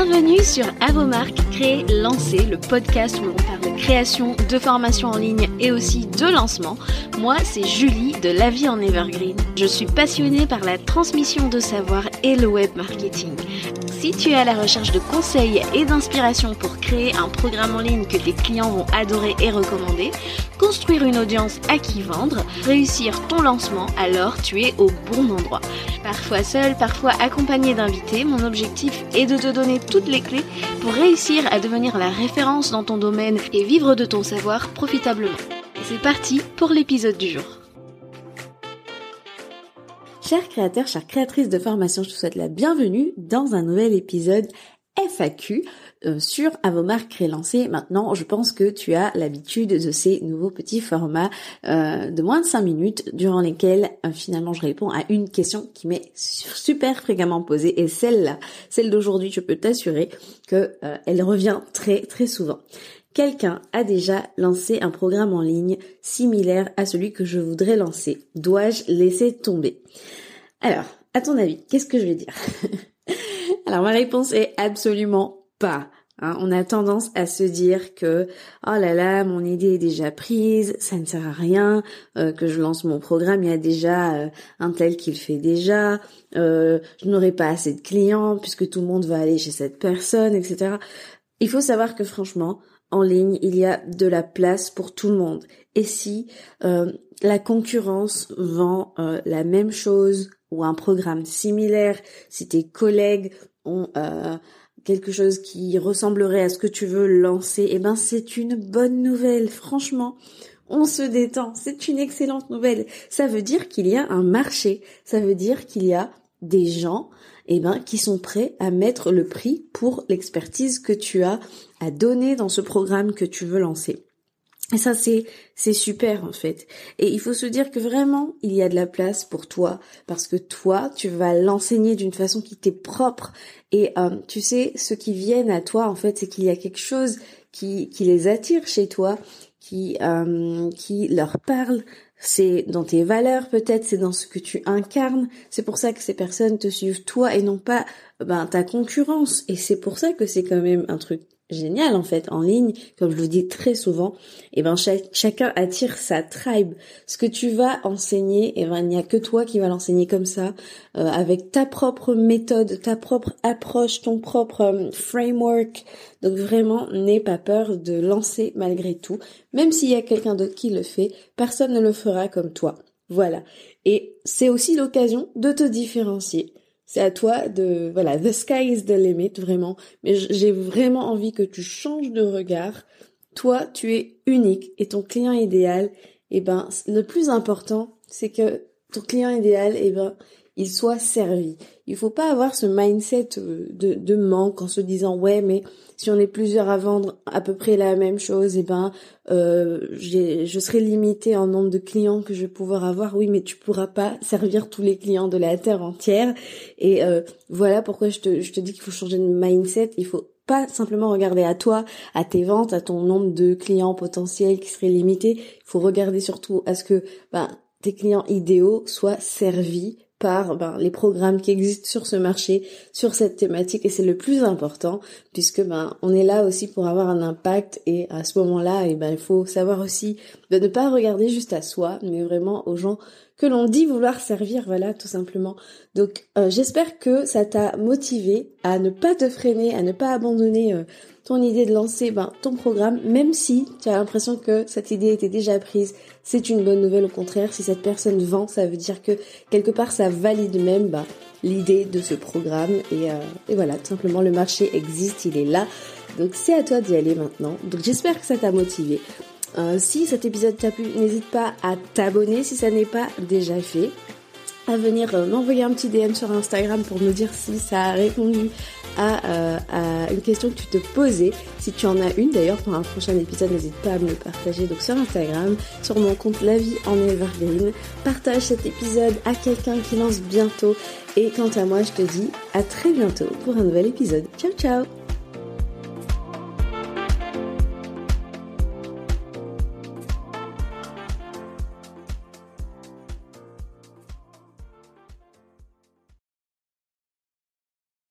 Bienvenue sur Avomark, créer, lancer, le podcast où l'on parle de création, de formation en ligne et aussi de lancement. Moi, c'est Julie de La Vie en Evergreen. Je suis passionnée par la transmission de savoir et le web marketing. Si tu es à la recherche de conseils et d'inspiration pour créer un programme en ligne que tes clients vont adorer et recommander, construire une audience à qui vendre, réussir ton lancement, alors tu es au bon endroit. Parfois seul, parfois accompagné d'invités, mon objectif est de te donner toutes les clés pour réussir à devenir la référence dans ton domaine et vivre de ton savoir profitablement. C'est parti pour l'épisode du jour. Chers créateurs, chères créatrices de formation, je te souhaite la bienvenue dans un nouvel épisode FAQ euh, sur Avomar Crélancé. Maintenant, je pense que tu as l'habitude de ces nouveaux petits formats euh, de moins de 5 minutes durant lesquels euh, finalement je réponds à une question qui m'est super fréquemment posée et celle-là, celle d'aujourd'hui, je peux t'assurer que elle revient très très souvent. Quelqu'un a déjà lancé un programme en ligne similaire à celui que je voudrais lancer. Dois-je laisser tomber? Alors, à ton avis, qu'est-ce que je vais dire? Alors ma réponse est absolument pas. Hein. on a tendance à se dire que oh là là, mon idée est déjà prise, ça ne sert à rien euh, que je lance mon programme, il y a déjà euh, un tel qui le fait déjà, euh, je n'aurai pas assez de clients puisque tout le monde va aller chez cette personne, etc. Il faut savoir que franchement, en ligne, il y a de la place pour tout le monde. Et si euh, la concurrence vend euh, la même chose ou un programme similaire, si tes collègues ont euh, quelque chose qui ressemblerait à ce que tu veux lancer, eh ben c'est une bonne nouvelle. Franchement, on se détend. C'est une excellente nouvelle. Ça veut dire qu'il y a un marché. Ça veut dire qu'il y a des gens eh ben, qui sont prêts à mettre le prix pour l'expertise que tu as à donner dans ce programme que tu veux lancer. Et ça, c'est, c'est super, en fait. Et il faut se dire que vraiment, il y a de la place pour toi. Parce que toi, tu vas l'enseigner d'une façon qui t'est propre. Et, euh, tu sais, ceux qui viennent à toi, en fait, c'est qu'il y a quelque chose qui, qui les attire chez toi, qui, euh, qui leur parle, c'est dans tes valeurs peut-être, c'est dans ce que tu incarnes. C'est pour ça que ces personnes te suivent toi et non pas ben, ta concurrence. Et c'est pour ça que c'est quand même un truc génial en fait en ligne, comme je le dis très souvent, et eh ben chacun attire sa tribe. Ce que tu vas enseigner, et eh ben il n'y a que toi qui vas l'enseigner comme ça, euh, avec ta propre méthode, ta propre approche, ton propre euh, framework. Donc vraiment, n'aie pas peur de lancer malgré tout, même s'il y a quelqu'un d'autre qui le fait, personne ne le fera comme toi. Voilà. Et c'est aussi l'occasion de te différencier. C'est à toi de, voilà, the sky is the limit, vraiment. Mais j'ai vraiment envie que tu changes de regard. Toi, tu es unique et ton client idéal, eh ben, le plus important, c'est que ton client idéal, eh ben, il soit servi. Il faut pas avoir ce mindset euh, de, de manque en se disant ouais mais si on est plusieurs à vendre à peu près la même chose, et eh ben euh, je serai limité en nombre de clients que je vais pouvoir avoir. Oui, mais tu pourras pas servir tous les clients de la terre entière. Et euh, voilà pourquoi je te, je te dis qu'il faut changer de mindset. Il faut pas simplement regarder à toi, à tes ventes, à ton nombre de clients potentiels qui seraient limités. Il faut regarder surtout à ce que ben, tes clients idéaux soient servis par ben, les programmes qui existent sur ce marché, sur cette thématique, et c'est le plus important, puisque ben on est là aussi pour avoir un impact, et à ce moment-là, et ben il faut savoir aussi de ne pas regarder juste à soi, mais vraiment aux gens que l'on dit vouloir servir, voilà, tout simplement. Donc euh, j'espère que ça t'a motivé à ne pas te freiner, à ne pas abandonner euh, ton idée de lancer ben, ton programme, même si tu as l'impression que cette idée était déjà prise, c'est une bonne nouvelle au contraire. Si cette personne vend, ça veut dire que quelque part ça valide même ben, l'idée de ce programme. Et, euh, et voilà, tout simplement le marché existe, il est là. Donc c'est à toi d'y aller maintenant. Donc j'espère que ça t'a motivé. Euh, si cet épisode t'a plu, n'hésite pas à t'abonner si ça n'est pas déjà fait à venir euh, m'envoyer un petit DM sur Instagram pour me dire si ça a répondu euh, à, une question que tu te posais. Si tu en as une d'ailleurs pour un prochain épisode, n'hésite pas à me le partager donc sur Instagram, sur mon compte La Vie en Evergreen. Partage cet épisode à quelqu'un qui lance bientôt. Et quant à moi, je te dis à très bientôt pour un nouvel épisode. Ciao ciao